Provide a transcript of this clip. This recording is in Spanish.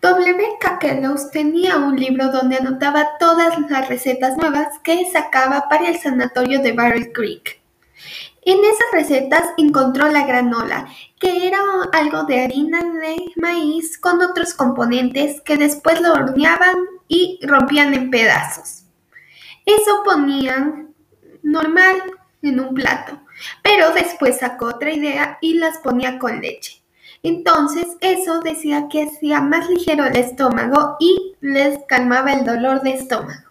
W.K. Kellogg tenía un libro donde anotaba todas las recetas nuevas que sacaba para el sanatorio de Battle Creek. En esas recetas encontró la granola, que era algo de harina de maíz con otros componentes que después lo horneaban y rompían en pedazos. Eso ponían normal en un plato, pero después sacó otra idea y las ponía con leche. Entonces eso decía que hacía más ligero el estómago y les calmaba el dolor de estómago.